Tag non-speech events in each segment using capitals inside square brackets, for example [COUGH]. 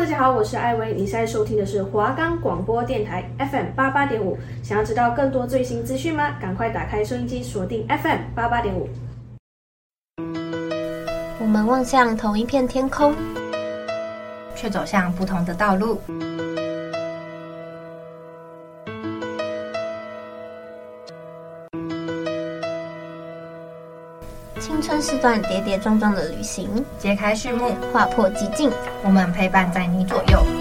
大家好，我是艾薇，你现在收听的是华冈广播电台 FM 八八点五。想要知道更多最新资讯吗？赶快打开收音机，锁定 FM 八八点五。我们望向同一片天空，却走向不同的道路。青春是段跌跌撞撞的旅行，揭开序幕，划破寂静，我们陪伴在你左右。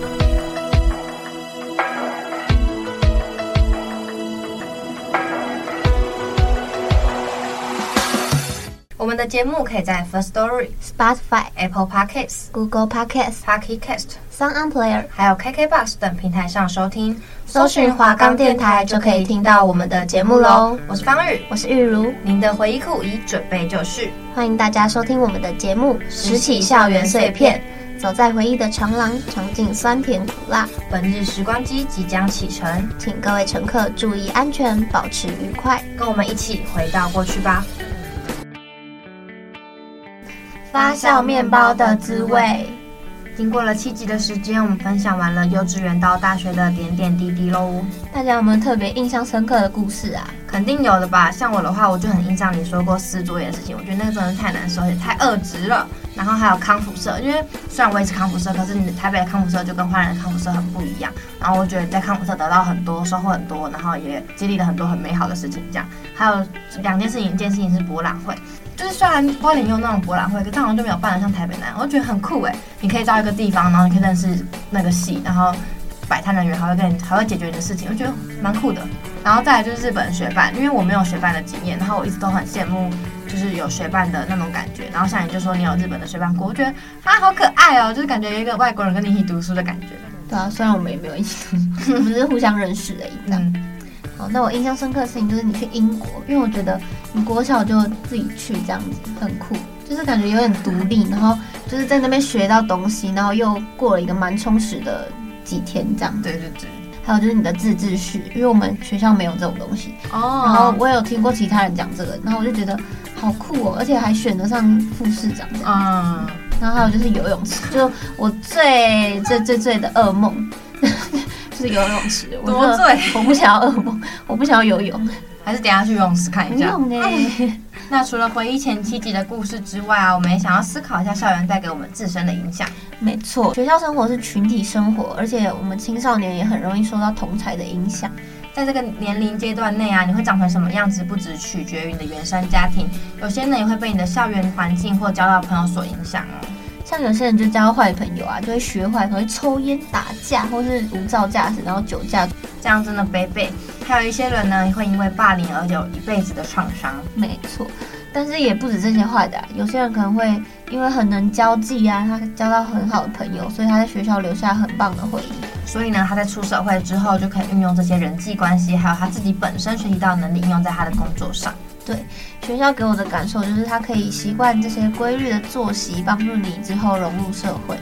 们的节目可以在 First Story、Spotify、Apple Podcasts、Google Podcasts、Pocket Cast、Sound On Player，还有 KKBox 等平台上收听。搜寻华冈电台就可以听到我们的节目喽。我是方宇，我是玉如，您的回忆库已准备就绪。欢迎大家收听我们的节目《拾起校园碎片》，走在回忆的长廊，尝尽酸甜苦辣。本日时光机即将启程，请各位乘客注意安全，保持愉快，跟我们一起回到过去吧。发酵面包的滋味。经过了七集的时间，我们分享完了幼稚园到大学的点点滴滴喽。大家有没有特别印象深刻的故事啊？肯定有的吧。像我的话，我就很印象你说过撕作业的事情，我觉得那个真的太难受，也太恶值了。然后还有康复社，因为虽然我也是康复社，可是你台北的康复社就跟花莲的康复社很不一样。然后我觉得在康复社得到很多，收获很多，然后也经历了很多很美好的事情。这样，还有两件事情，一件事情是博览会。就是虽然花莲也有那种博览会，可是好像就没有办得像台北那样，我觉得很酷哎！你可以到一个地方，然后你可以认识那个系，然后摆摊人员还会跟你还会解决你的事情，我觉得蛮酷的。然后再来就是日本学伴，因为我没有学伴的经验，然后我一直都很羡慕，就是有学伴的那种感觉。然后像你就说你有日本的学伴过，我觉得啊好可爱哦，就是感觉有一个外国人跟你一起读书的感觉。对啊，虽然我们也没有一起读书，我们是互相认识的一样。嗯好，那我印象深刻的事情就是你去英国，因为我觉得你国小就自己去这样子很酷，就是感觉有点独立，然后就是在那边学到东西，然后又过了一个蛮充实的几天这样。对对对。还有就是你的自治序，因为我们学校没有这种东西哦。然后我也有听过其他人讲这个，然后我就觉得好酷哦，而且还选得上副市长这样。嗯。然后还有就是游泳池，就我最最最最的噩梦。是游泳池，[LAUGHS] 多醉！[LAUGHS] 我不想要噩梦，[LAUGHS] 我不想要游泳，还是等下去游泳池看一下。不用欸。那除了回忆前七集的故事之外啊，我们也想要思考一下校园带给我们自身的影响。没错，学校生活是群体生活，而且我们青少年也很容易受到同才的影响。在这个年龄阶段内啊，你会长成什么样子，不只取决于你的原生家庭，有些呢也会被你的校园环境或交到朋友所影响哦。像有些人就交坏朋友啊，就会学坏，可能会抽烟、打架，或是无照驾驶，然后酒驾，这样真的悲悲。还有一些人呢，会因为霸凌而有一辈子的创伤。没错，但是也不止这些坏的啊，有些人可能会因为很能交际啊，他交到很好的朋友，所以他在学校留下很棒的回忆。所以呢，他在出社会之后就可以运用这些人际关系，还有他自己本身学习到的能力，应用在他的工作上。对，学校给我的感受就是，它可以习惯这些规律的作息，帮助你之后融入社会。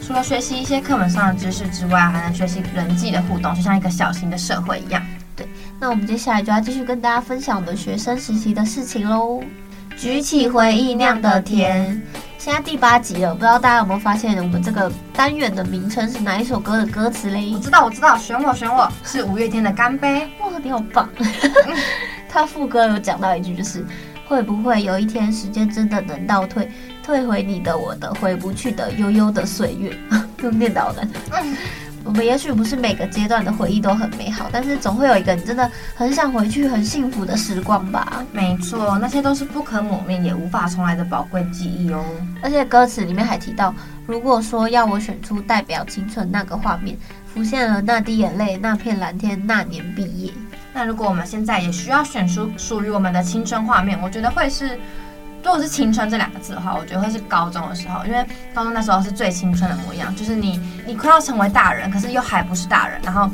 除了学习一些课本上的知识之外，还能学习人际的互动，就像一个小型的社会一样。对，那我们接下来就要继续跟大家分享我们学生时期的事情喽。举起回忆酿的甜，现在第八集了，不知道大家有没有发现，我们这个单元的名称是哪一首歌的歌词嘞？我知道，我知道，选我，选我是五月天的《干杯》。哇，你好棒！[LAUGHS] 他副歌有讲到一句，就是会不会有一天时间真的能倒退，退回你的我的回不去的悠悠的岁月？[LAUGHS] 用念叨的。我们也许不是每个阶段的回忆都很美好，但是总会有一个你真的很想回去、很幸福的时光吧？没错，那些都是不可磨灭也无法重来的宝贵记忆哦。而且歌词里面还提到，如果说要我选出代表青春那个画面，浮现了那滴眼泪、那片蓝天、那年毕业。那如果我们现在也需要选出属于我们的青春画面，我觉得会是，如果是青春这两个字的话，我觉得会是高中的时候，因为高中那时候是最青春的模样，就是你你快要成为大人，可是又还不是大人，然后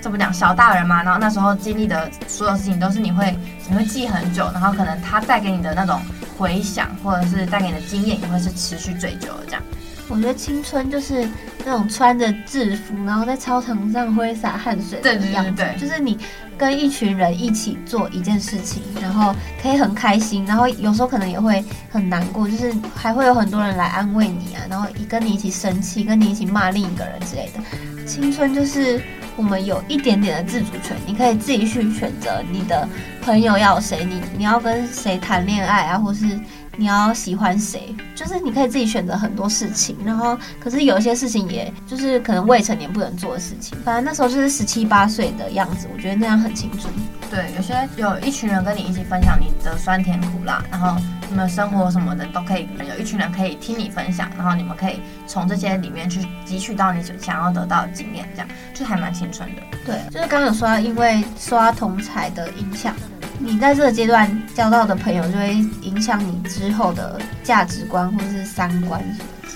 怎么讲小大人嘛，然后那时候经历的所有事情都是你会你会记很久，然后可能他带给你的那种回想，或者是带给你的经验，也会是持续最久的这样。我觉得青春就是那种穿着制服，然后在操场上挥洒汗水的样子，对对对对，就是你跟一群人一起做一件事情，然后可以很开心，然后有时候可能也会很难过，就是还会有很多人来安慰你啊，然后跟你一起生气，跟你一起骂另一个人之类的。青春就是我们有一点点的自主权，你可以自己去选择你的朋友要谁，你你要跟谁谈恋爱啊，或是。你要喜欢谁，就是你可以自己选择很多事情，然后可是有一些事情，也就是可能未成年不能做的事情。反正那时候就是十七八岁的样子，我觉得那样很青春。对，有些有一群人跟你一起分享你的酸甜苦辣，然后你们生活什么的都可以，有一群人可以听你分享，然后你们可以从这些里面去汲取到你想要得到的经验，这样就还蛮青春的。对，就是刚刚有说，因为刷同侪的影响。你在这个阶段交到的朋友，就会影响你之后的价值观或者是三观。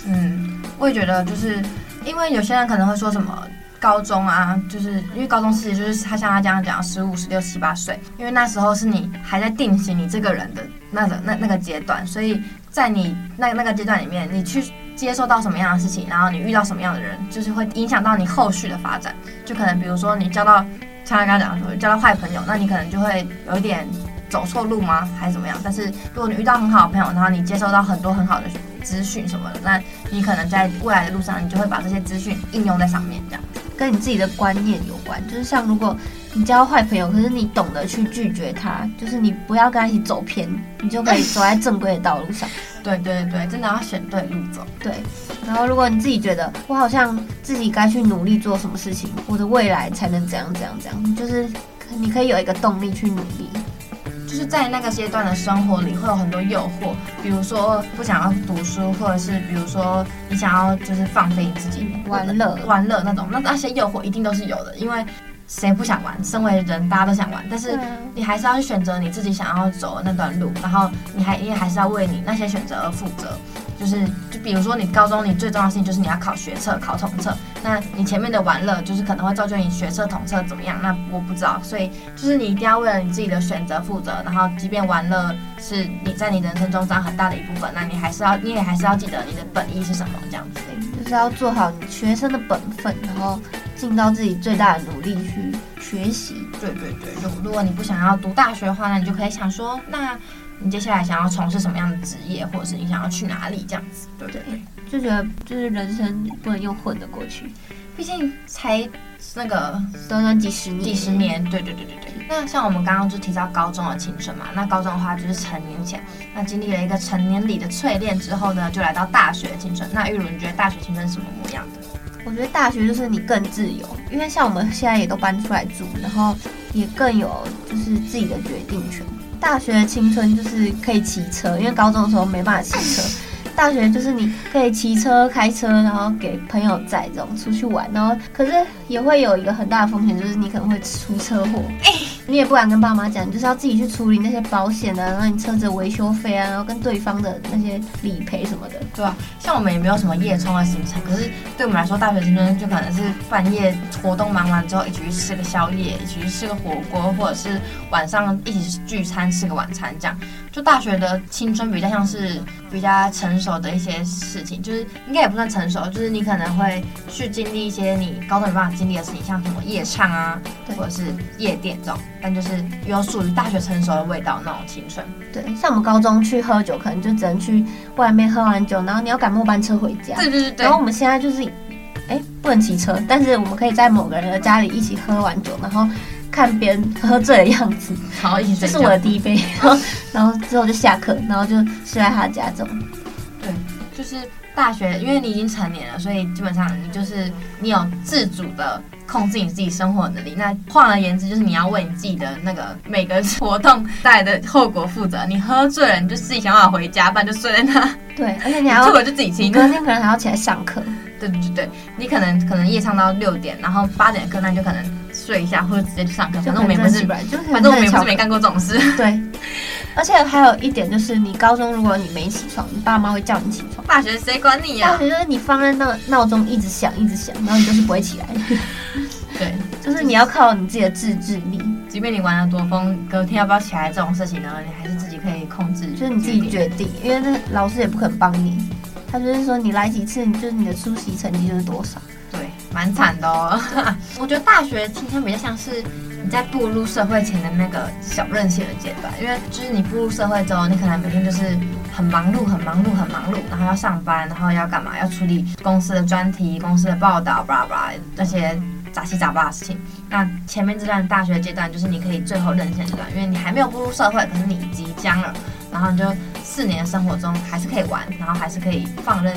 嗯，我也觉得，就是因为有些人可能会说什么高中啊，就是因为高中其实就是他像他这样讲，十五、十六、七八岁，因为那时候是你还在定型你这个人的那个那那个阶段，所以在你那那个阶段里面，你去接受到什么样的事情，然后你遇到什么样的人，就是会影响到你后续的发展。就可能比如说你交到。像他刚刚讲说，交到坏朋友，那你可能就会有一点走错路吗？还是怎么样？但是如果你遇到很好的朋友，然后你接收到很多很好的资讯什么的，那你可能在未来的路上，你就会把这些资讯应用在上面，这样跟你自己的观念有关。就是像如果你交坏朋友，可是你懂得去拒绝他，就是你不要跟他一起走偏，你就可以走在正规的道路上。[LAUGHS] 对对对，真的要选对路走。对。然后，如果你自己觉得我好像自己该去努力做什么事情，我的未来才能怎样怎样怎样，就是你可以有一个动力去努力。就是在那个阶段的生活里会有很多诱惑，比如说不想要读书，或者是比如说你想要就是放飞自己玩乐玩乐那种，那那些诱惑一定都是有的，因为谁不想玩？身为人，大家都想玩，但是你还是要去选择你自己想要走的那段路，然后你还你也还是要为你那些选择而负责。就是，就比如说你高中你最重要的事情就是你要考学测、考统测，那你前面的玩乐就是可能会造就你学测、统测怎么样？那我不知道，所以就是你一定要为了你自己的选择负责，然后即便玩乐是你在你人生中占很大的一部分，那你还是要，你也还是要记得你的本意是什么，这样子，就是要做好你学生的本分，然后尽到自己最大的努力去学习。对对对，如如果你不想要读大学的话，那你就可以想说那。你接下来想要从事什么样的职业，或者是你想要去哪里这样子，对不对？就觉得就是人生不能用混的过去，毕竟才那个短短几十年，几十年，对对对对对。那像我们刚刚就提到高中的青春嘛，那高中的话就是成年前，那经历了一个成年礼的淬炼之后呢，就来到大学青春。那玉茹，你觉得大学青春是什么模样的？我觉得大学就是你更自由，因为像我们现在也都搬出来住，然后也更有就是自己的决定权。大学的青春就是可以骑车，因为高中的时候没办法骑车。[LAUGHS] 大学就是你可以骑车、开车，然后给朋友载这种出去玩，然后可是也会有一个很大的风险，就是你可能会出车祸。[LAUGHS] 你也不敢跟爸妈讲，就是要自己去处理那些保险啊，然后你车子维修费啊，然后跟对方的那些理赔什么的，对啊，像我们也没有什么夜冲的行程，可是对我们来说，大学生就可能是半夜活动忙完之后，一起去吃个宵夜，一起去吃个火锅，或者是晚上一起聚餐吃个晚餐，这样。就大学的青春比较像是比较成熟的一些事情，就是应该也不算成熟，就是你可能会去经历一些你高中没办法经历的事情，像什么夜唱啊，或者是夜店这种。但就是有属于大学成熟的味道那种青春。对，像我们高中去喝酒，可能就只能去外面喝完酒，然后你要赶末班车回家。对对对。然后我们现在就是，哎、欸，不能骑车，但是我们可以在某个人的家里一起喝完酒，然后看别人喝醉的样子，好，一起睡。这是我的第一杯，然 [LAUGHS] 后然后之后就下课，然后就睡在他家这种。对，就是大学，因为你已经成年了，所以基本上你就是你有自主的。控制你自己生活能力，那换而言之，就是你要为你自己的那个每个活动带来的后果负责。你喝醉了，你就自己想办法回家，不然就睡在那。对，而且你还要，错了就自己亲。隔天可能还要起来上课。对对对对，你可能可能夜唱到六点，然后八点的课，那你就可能睡一下，或者直接去上课。反正我们也不是，反正我们也不是没干过这种事。[LAUGHS] 对。而且还有一点就是，你高中如果你没起床，你爸妈会叫你起床。大学谁管你呀？大学就是你放在那闹钟一直响一直响，然后你就是不会起来。[LAUGHS] 对，就是你要靠你自己的自制力。即便你玩了多疯，隔天要不要起来这种事情呢，你还是自己可以控制，就是你自己决定，因为那老师也不肯帮你。他就是说你来几次，你就是你的出席成绩就是多少。蛮惨的哦。[LAUGHS] 我觉得大学青春比较像是你在步入社会前的那个小任性的阶段，因为就是你步入社会之后，你可能每天就是很忙碌、很忙碌、很忙碌，然后要上班，然后要干嘛？要处理公司的专题、公司的报道，巴拉巴拉那些杂七杂八的事情。那前面这段大学阶段就是你可以最后任性阶段，因为你还没有步入社会，可是你即将了，然后你就四年生活中还是可以玩，然后还是可以放任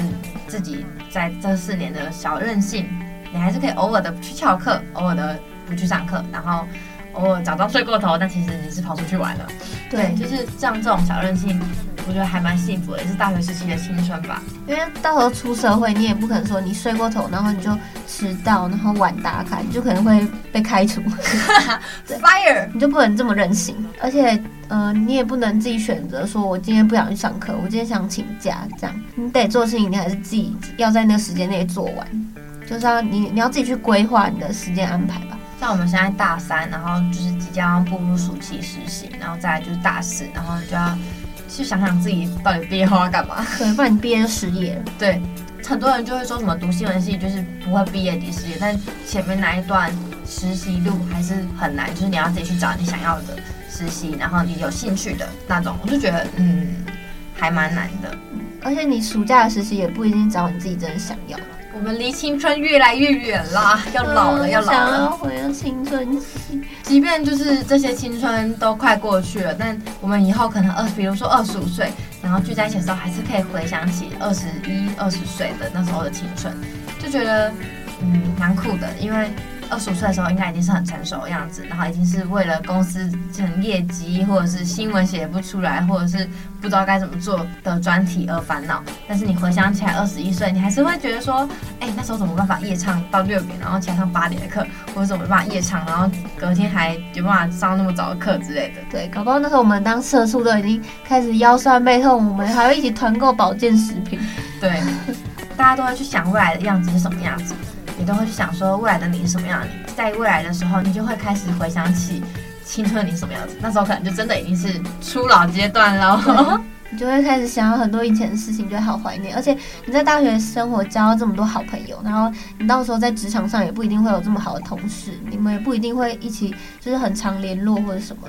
自己。在这四年的小任性，你还是可以偶尔的不去翘课，偶尔的不去上课，然后偶尔假装睡过头，但其实你是跑出去玩了。对，就是像这种小任性，我觉得还蛮幸福的，也是大学时期的青春吧。因为到时候出社会，你也不可能说你睡过头，然后你就迟到，然后晚打卡，你就可能会被开除。[LAUGHS] 对 Fire，你就不能这么任性，而且。呃，你也不能自己选择说，我今天不想去上课，我今天想请假，这样你得做事情，你还是自己要在那个时间内做完，就是要你你要自己去规划你的时间安排吧。像我们现在大三，然后就是即将步入暑期实习，然后再来就是大四，然后就要去想想自己到底毕业后要干嘛。[LAUGHS] 对，不然你毕业就失业了。对，很多人就会说什么读新闻系就是不会毕业即失业，但前面那一段实习路还是很难，就是你要自己去找你想要的。实习，然后你有兴趣的那种，我就觉得嗯，还蛮难的。而且你暑假的实习也不一定找你自己真的想要。我们离青春越来越远啦，要老了，要老了。想要回到青春期，即便就是这些青春都快过去了，但我们以后可能二，比如说二十五岁，然后聚在一起的时候，还是可以回想起二十一、二十岁的那时候的青春，就觉得嗯，蛮酷的，因为。二十五岁的时候，应该已经是很成熟的样子，然后已经是为了公司成业绩，或者是新闻写不出来，或者是不知道该怎么做的专题而烦恼。但是你回想起来，二十一岁，你还是会觉得说，哎，那时候怎么办法夜唱到六点，然后起来上八点的课，或者怎么办法夜唱，然后隔天还有办法上那么早的课之类的。对，搞不好那时候我们当社畜都已经开始腰酸背痛，我们还会一起团购保健食品。对，大家都会去想未来的样子是什么样子。你都会去想说未来的你是什么样的你，在未来的时候，你就会开始回想起青春的你什么样子。那时候可能就真的已经是初老阶段了，[LAUGHS] 你就会开始想要很多以前的事情，就会好怀念。而且你在大学生活交到这么多好朋友，然后你到时候在职场上也不一定会有这么好的同事，你们也不一定会一起就是很常联络或者什么。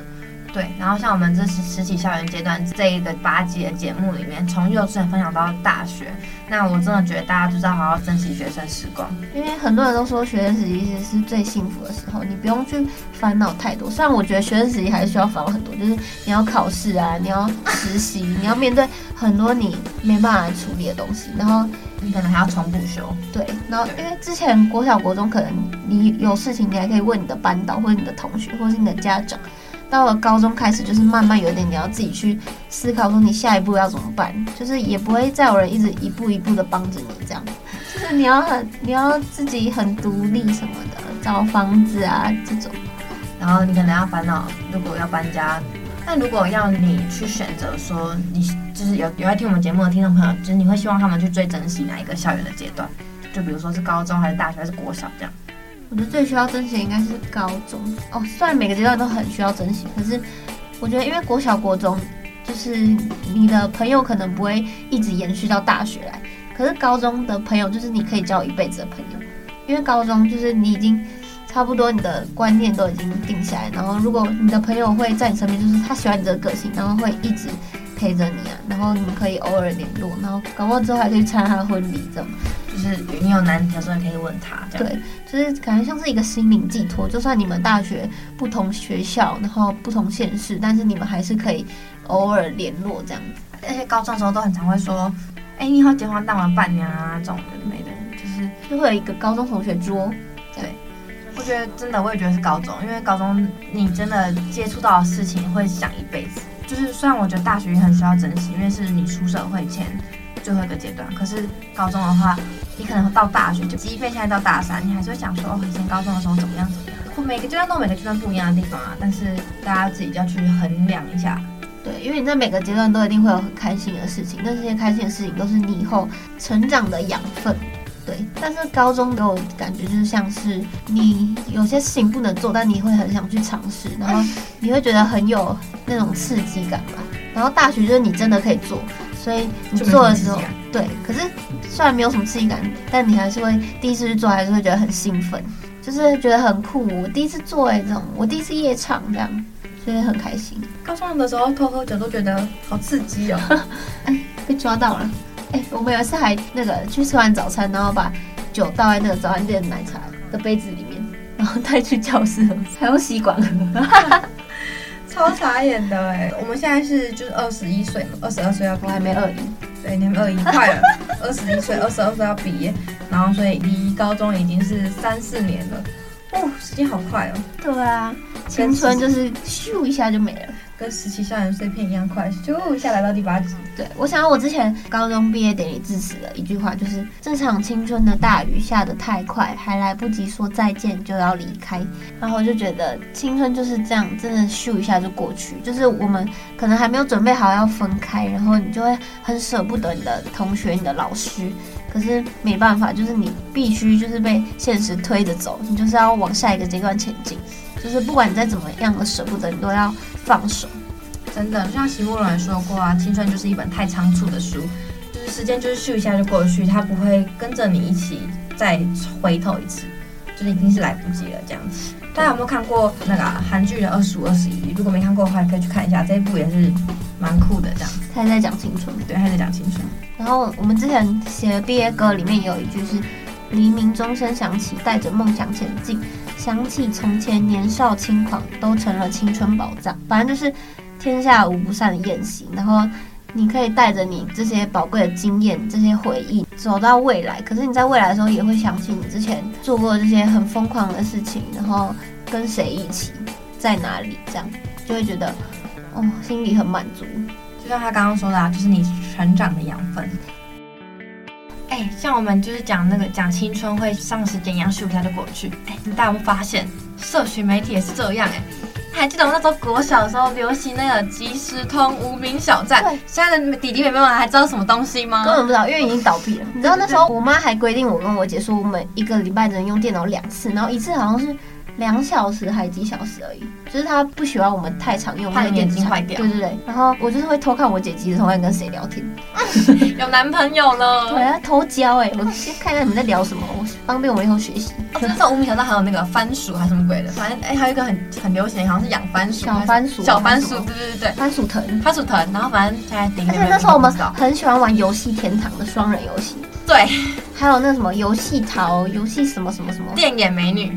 对，然后像我们这是实习校园阶段这一个八集的节目里面，从幼稚园分享到大学，那我真的觉得大家就是要好好珍惜学生时光，因为很多人都说学生时期其实是最幸福的时候，你不用去烦恼太多。虽然我觉得学生时期还是需要烦恼很多，就是你要考试啊，你要实习，你要面对很多你没办法来处理的东西，然后你可能还要重补修。对，然后因为之前国小国中可能你有事情，你还可以问你的班导或者你的同学或者是你的家长。到了高中开始，就是慢慢有点你要自己去思考，说你下一步要怎么办，就是也不会再有人一直一步一步的帮着你这样，就是你要很你要自己很独立什么的，找房子啊这种，然后你可能要烦恼，如果要搬家，那如果要你去选择说，你就是有有在听我们节目的听众朋友，就是你会希望他们去最珍惜哪一个校园的阶段？就比如说是高中还是大学还是国小这样？我觉得最需要珍惜的应该是高中哦，虽然每个阶段都很需要珍惜，可是我觉得因为国小、国中，就是你的朋友可能不会一直延续到大学来，可是高中的朋友就是你可以交一辈子的朋友，因为高中就是你已经差不多你的观念都已经定下来，然后如果你的朋友会在你身边，就是他喜欢你这个性，然后会一直陪着你啊，然后你们可以偶尔联络，然后搞不好之后还可以参加他的婚礼这种。就是你有难题的时候可以问他。对，就是感觉像是一个心灵寄托。就算你们大学不同学校，然后不同县市，但是你们还是可以偶尔联络这样子。而且高中的时候都很常会说：“哎、欸，你以后结婚当完伴娘啊，这种的没的。”就是就会有一个高中同学桌。对，我觉得真的，我也觉得是高中，因为高中你真的接触到的事情会想一辈子。就是虽然我觉得大学也很需要珍惜，因为是你出社会前最后一个阶段，可是高中的话。你可能到大学，就即便现在到大三，你还是会想说，哦，以前高中的时候怎么样怎么样。每个阶段都有每个阶段不一样的地方啊，但是大家自己要去衡量一下。对，因为你在每个阶段都一定会有很开心的事情，但这些开心的事情都是你以后成长的养分。对，但是高中给我感觉就是像是你有些事情不能做，但你会很想去尝试，[LAUGHS] 然后你会觉得很有那种刺激感吧。然后大学就是你真的可以做。所以你做的时候，对，可是虽然没有什么刺激感，但你还是会第一次去做，还是会觉得很兴奋，就是觉得很酷。我第一次做哎，这种我第一次夜唱这样，所以很开心。高中的时候偷喝酒都觉得好刺激哦，[LAUGHS] 哎，被抓到了。哎，我们有一次还那个去吃完早餐，然后把酒倒在那个早餐店的奶茶的杯子里面，然后带去教室喝，还用吸管喝。[LAUGHS] 超傻眼的哎！我们现在是就是二十一岁嘛，二十二岁要，我还没二一，对，你们二一快了，[LAUGHS] 二十一岁，二十二岁要毕业，然后所以离高中已经是三四年了，哦，时间好快哦。对啊，青春就是咻一下就没了。跟十七校园碎片一样快，就一下来到第八集。对，我想到我之前高中毕业典礼致辞的一句话，就是这场青春的大雨下得太快，还来不及说再见就要离开。然后我就觉得青春就是这样，真的咻一下就过去。就是我们可能还没有准备好要分开，然后你就会很舍不得你的同学、你的老师。可是没办法，就是你必须就是被现实推着走，你就是要往下一个阶段前进。就是不管你再怎么样的舍不得，你都要放手。真的，就像席慕蓉说过啊，青春就是一本太仓促的书，就是时间就是咻一下就过去，它不会跟着你一起再回头一次，就是已经是来不及了这样子。大家有没有看过那个韩剧的《二十五二十一》？如果没看过的话，可以去看一下，这一部也是蛮酷的这样子。他在讲青春，对，他在讲青春。然后我们之前写的毕业歌里面有一句是。黎明钟声响起，带着梦想前进。想起从前年少轻狂，都成了青春宝藏。反正就是天下无不散的宴席。然后你可以带着你这些宝贵的经验、这些回忆走到未来。可是你在未来的时候，也会想起你之前做过这些很疯狂的事情，然后跟谁一起，在哪里，这样就会觉得哦，心里很满足。就像他刚刚说的啊，就是你成长的养分。哎、欸，像我们就是讲那个讲青春会上时间一样咻一下就过去。哎、欸，你大家有没有发现，社群媒体也是这样、欸？哎，还记得我那时候国小的时候流行那个即时通无名小站？对，现在的弟弟妹妹们还知道什么东西吗？根本不知道，因为已经倒闭了。你知道那时候我妈还规定我跟我姐说，我们一个礼拜只能用电脑两次，然后一次好像是。两小时还几小时而已，就是他不喜欢我们太常用，怕眼睛坏掉。对对对，然后我就是会偷看我姐即时通在跟谁聊天，[LAUGHS] 有男朋友了。对啊，偷交哎，我先看看你们在聊什么，我方便我以后学习。哦，那时候无名小站还有那个番薯还是什么鬼的，反正哎还有一个很很流行，好像是养番薯。小番薯。小番薯，对对对对。番薯藤。番薯藤，然后反正现在顶。而且那时候我们很喜欢玩游戏天堂的双人游戏。对。还有那个什么游戏桃，游戏什么什么什么。电眼美女。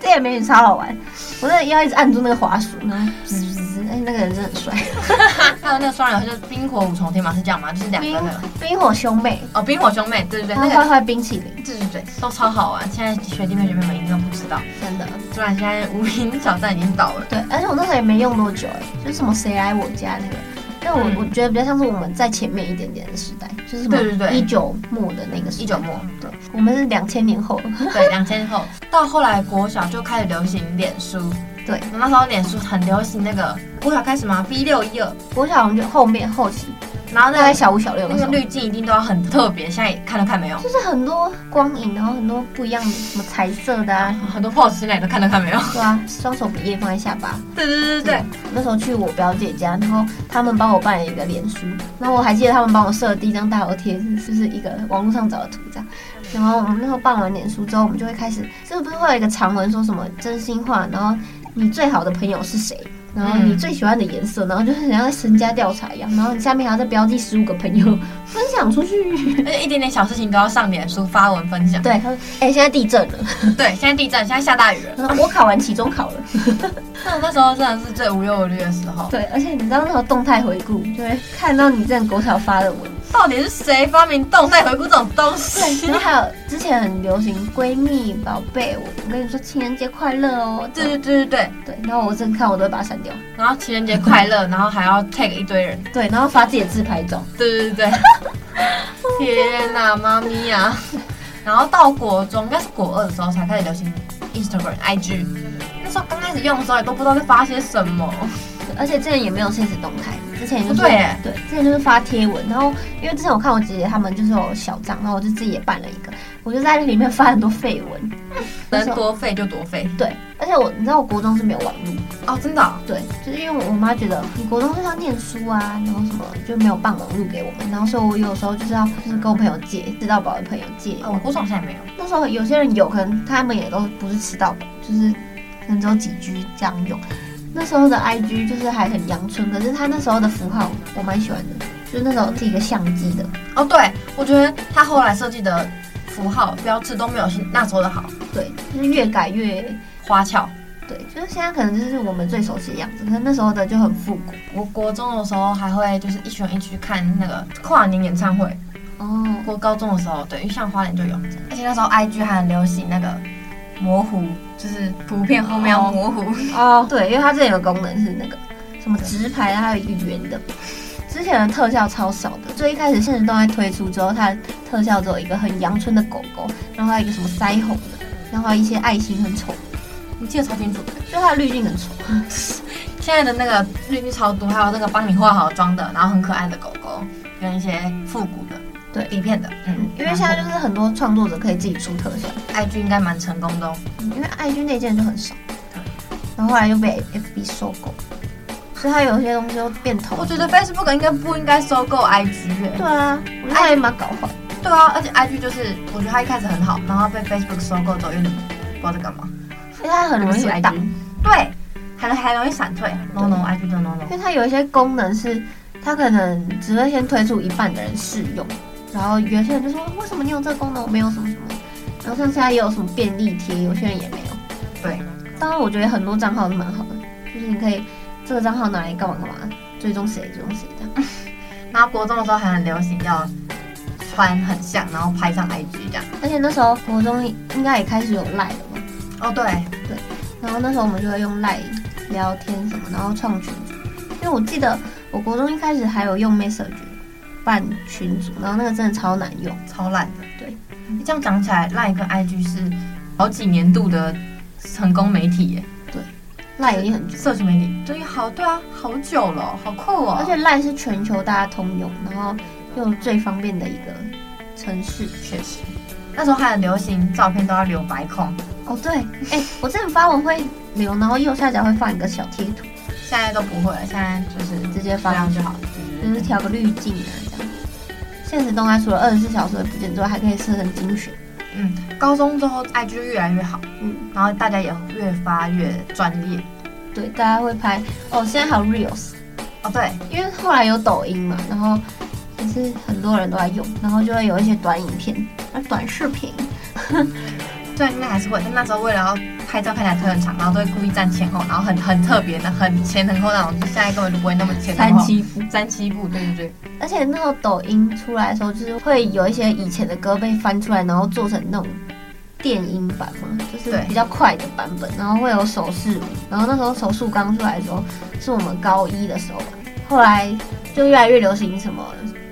对。电眼美女超好玩，我那要一直按住那个滑鼠呢，滋滋滋，哎，那个人真的很帅。[LAUGHS] 还有那个双人，就是冰火五重天嘛，是这样吗？就是两个的。冰火兄妹哦，冰火兄妹，对对对，那个坏坏冰淇淋，对对对，都超好玩。现在学弟妹学妹们一定都不知道，真的。虽然现在无名小站已经倒了，对，而且我那时候也没用多久哎，就是什么谁来我家那个。但我我觉得比较像是我们在前面一点点的时代，就是什么一九末的那个时代，一九末，对，我们是两千年后，对，两千后。到后来国小就开始流行脸书，对，那时候脸书很流行那个国小开始吗？B 六一二，国小就后面后期。然后大概小五小六那个滤镜一定都要很特别，现在看都看没有，就是很多光影，然后很多不一样的什么彩色的啊，很多 pose 那都看都看没有。对啊，双手比耶放在下巴。对对对对对。那时候去我表姐家，然后他们帮我办了一个脸书，然后我还记得他们帮我设的第一张大头贴是就是一个网络上找的图这样。然后我们那时候办完脸书之后，我们就会开始，这不是会有一个长文说什么真心话，然后你最好的朋友是谁？然后你最喜欢的颜色，然后就是像在身家调查一样，然后你下面还要再标记十五个朋友 [LAUGHS] 分享出去，而且一点点小事情都要上脸书发文分享。对，他说：“哎，现在地震了。[LAUGHS] ”对，现在地震，现在下大雨了。[LAUGHS] 我考完期中考了。那那时候真的是最无忧无虑的时候。对，而且你知道那个动态回顾，就会看到你这样狗小发的文。到底是谁发明动态回顾这种东西？然后还有之前很流行闺蜜宝贝，我我跟你说情人节快乐哦。对对对对对对。然后我真看我都会把它删掉。然后情人节快乐，[LAUGHS] 然后还要 tag 一堆人。对，然后发自己的自拍照。对对对对。[LAUGHS] 天哪，妈咪呀！然后到国中，应该是国二的时候才开始流行 Instagram、IG。那时候刚开始用的时候也都不知道在发些什么。而且之前也没有现实动态，之前就是对对，之前就是发贴文，然后因为之前我看我姐姐他们就是有小账，然后我就自己也办了一个，我就在里面发很多废文，[LAUGHS] 能多废就多废。对，而且我你知道我国中是没有网络哦，真的、哦。对，就是因为我妈觉得你国中是要念书啊，然后什么就没有办网络给我们，然后所以我有时候就是要就是跟我朋友借，知道宝的朋友借。哦，我国中现在没有。那时候有些人有，可能他们也都不是吃到饱，就是可能只有几 G 这样用。那时候的 IG 就是还很阳春，可是他那时候的符号我蛮喜欢的，就是那时候是一个相机的。哦，对，我觉得他后来设计的符号标志都没有那时候的好。对，就是越改越花俏。对，就是现在可能就是我们最熟悉的样子，可是那时候的就很复古。我国中的时候还会就是一群人一起去看那个跨年演唱会。哦，我高中的时候，对，因为像花莲就有，而且那时候 IG 还很流行那个。模糊就是图片后面要模糊哦，[LAUGHS] 对，因为它这里有个功能是那个什么直排，它有一个圆的。之前的特效超少的，最一开始现实动态推出之后，它特效只有一个很阳春的狗狗，然后还有一个什么腮红的，然后还有一些爱心很丑，你记得超清楚的，就它的滤镜很丑。[LAUGHS] 现在的那个滤镜超多，还有那个帮你化好妆的，然后很可爱的狗狗，跟一些复古的。对，底片的，嗯，因为现在就是很多创作者可以自己出特效，IG 应该蛮成功的哦，嗯，因为 IG 内建就很少，然后后来又被 FB 收购，所以它有些东西都变头。我觉得 Facebook 应该不应该收购 IG 耶。对啊，我觉得还蛮搞坏。对啊，而且 IG 就是我觉得它一开始很好，然后被 Facebook 收购之后，有点不知道在干嘛，因为它很容易回档，对，还还容易闪退。No No，IG 就 No No，因为它有一些功能是它可能只会先推出一半的人试用。然后有些人就说，为什么你有这个功能，我没有什么什么？然后像现在也有什么便利贴，有些人也没有。对，当然我觉得很多账号是蛮好的，就是你可以这个账号拿来干嘛干嘛，追踪谁追踪谁这样。[LAUGHS] 然后国中的时候还很流行要穿很像，然后拍上 IG 这样。而且那时候国中应该也开始有 Line 了嘛。哦，对对。然后那时候我们就会用 Line 聊天什么，然后创群组。因为我记得我国中一开始还有用 Message。办群组，然后那个真的超难用，超烂的。对，你这样讲起来，LINE 跟 IG 是好几年度的成功媒体耶。对，LINE 已经很社群媒体，对，好，对啊，好久了，好酷哦。而且 LINE 是全球大家通用，然后又最方便的一个程式，确实。那时候还很流行，照片都要留白空。哦，对，哎、欸，我之前发文会留，然后右下角会放一个小贴图。现在都不会了，现在就是直接发上就好了，就是调个滤镜啊。这样。现实动态除了二十四小时的不见之外，还可以设成精选。嗯，高中之后 IG 就越来越好，嗯，然后大家也越发越专业。对，大家会拍哦。现在还有 Reels，哦对，因为后来有抖音嘛，然后也是很多人都在用，然后就会有一些短影片、啊短视频。[LAUGHS] 对，应该还是会。但那时候为了要拍照看起来腿很长，然后都会故意站前后，然后很很特别的，很前很后那种。现在根本就不会那么前后。三七步，三七步，对对对。而且那个抖音出来的时候，就是会有一些以前的歌被翻出来，然后做成那种电音版嘛，就是比较快的版本，然后会有手势舞。然后那时候手速刚出来的时候，是我们高一的时候吧。后来就越来越流行什么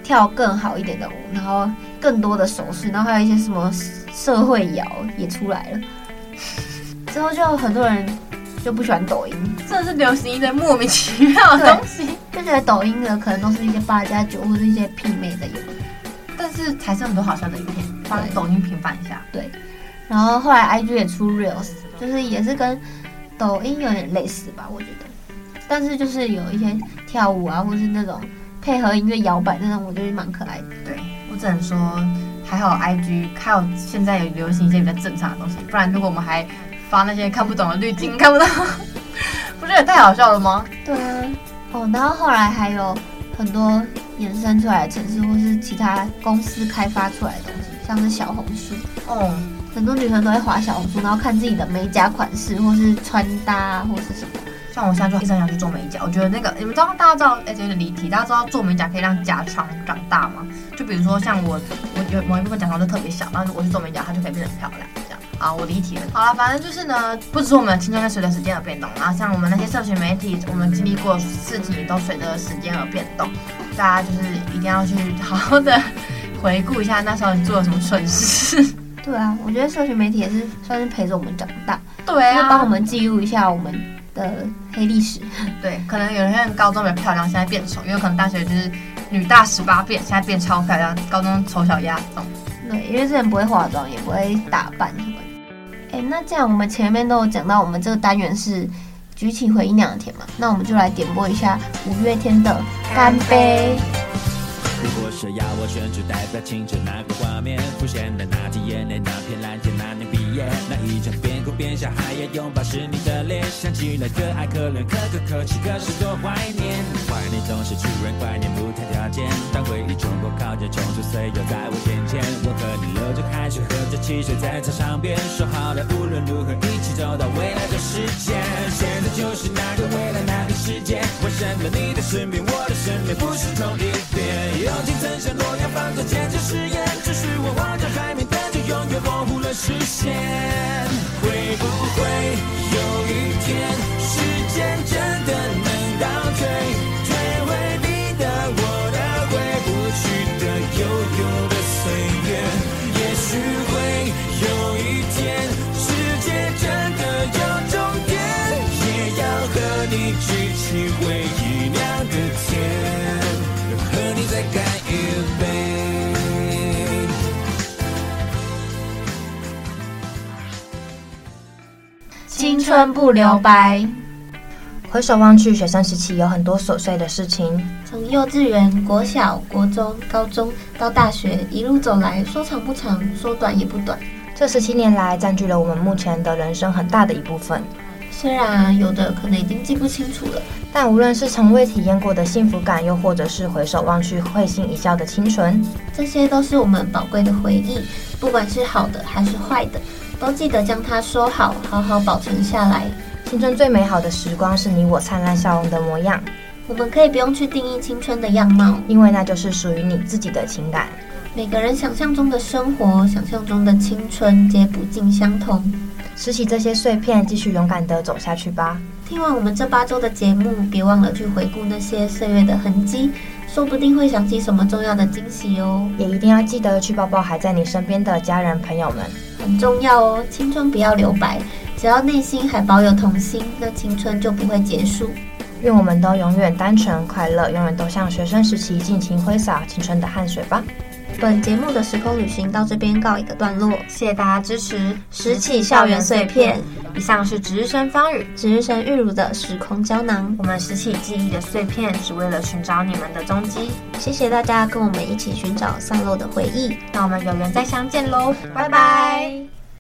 跳更好一点的舞，然后更多的手势，然后还有一些什么。社会摇也出来了，之后就很多人就不喜欢抖音，真的是流行一堆莫名其妙的东西，[LAUGHS] 就觉得抖音的可能都是一些八加九或者一些媲美的影片，但是还是很多好笑的影片，帮抖音平反一下。对，然后后来 IG 也出 Reels，就是也是跟抖音有点类似吧，我觉得，但是就是有一些跳舞啊，或是那种配合音乐摇摆那种，我觉得蛮可爱的。对，我只能说。还好，IG 还有现在有流行一些比较正常的东西，不然如果我们还发那些看不懂的滤镜，看不到，[LAUGHS] 不是也太好笑了吗？对啊，哦，然后后来还有很多衍生出来的城市，或是其他公司开发出来的东西，像是小红书，哦，很多女生都会滑小红书，然后看自己的美甲款式，或是穿搭，或是什么。像我现在就一直想去做美甲，我觉得那个你们知道，大家知道，哎，有点离题，大家知道做美甲可以让甲床长大吗？就比如说像我，我有某一部分甲床就特别小，然后我去做美甲，它就可以变得很漂亮。啊，我离题了。好了，反正就是呢，不只是我们的青春在随着时间而变动，然后像我们那些社群媒体，我们经历过的事情都随着时间而变动。大家就是一定要去好好的回顾一下那时候你做了什么蠢事。对啊，我觉得社群媒体也是算是陪着我们长大，对啊，帮我们记录一下我们。的黑历史，对，可能有些人高中比较漂亮，现在变丑，因为可能大学就是女大十八变，现在变超漂亮，高中丑小鸭这种。对，因为之前不会化妆，也不会打扮什么。那这样我们前面都有讲到，我们这个单元是举起回忆两天嘛，那我们就来点播一下五月天的《干杯》。如果是要我选出代表青春那个画面，浮现的那滴眼泪，那片蓝天，那年毕业，那一张边哭边笑还要拥抱是你的脸，想起来可爱可怜可可可泣，可是多怀念。怀念总是突然怀念不谈条件，当回忆冲破靠近冲出岁月在我眼前，我和你流着汗水喝着汽水在操场边，说好了无论如何一起走到未来的世界。现在就是那个未来那个世界，为什么你的身边我的身边不是同一边？曾像诺亚方舟坚持誓言，只是我望着海面，但却永远模糊了视线。会不会青春不留白，回首望去，学生时期有很多琐碎的事情。从幼稚园、国小、国中、高中到大学，一路走来，说长不长，说短也不短。这十七年来，占据了我们目前的人生很大的一部分。虽然有的可能已经记不清楚了，但无论是从未体验过的幸福感，又或者是回首望去会心一笑的清纯，这些都是我们宝贵的回忆。不管是好的还是坏的，都记得将它收好，好好保存下来。青春最美好的时光，是你我灿烂笑容的模样。我们可以不用去定义青春的样貌，因为那就是属于你自己的情感。每个人想象中的生活，想象中的青春，皆不尽相同。拾起这些碎片，继续勇敢地走下去吧。听完我们这八周的节目，别忘了去回顾那些岁月的痕迹，说不定会想起什么重要的惊喜哦。也一定要记得去抱抱还在你身边的家人朋友们，很重要哦。青春不要留白，只要内心还保有童心，那青春就不会结束。愿我们都永远单纯快乐，永远都像学生时期尽情挥洒青春的汗水吧。本节目的时空旅行到这边告一个段落，谢谢大家支持。拾起校园碎片，以上是值日生方宇、值日生玉如的时空胶囊。我们拾起记忆的碎片，只为了寻找你们的踪迹。谢谢大家跟我们一起寻找散落的回忆，那我们有缘再相见喽，拜拜。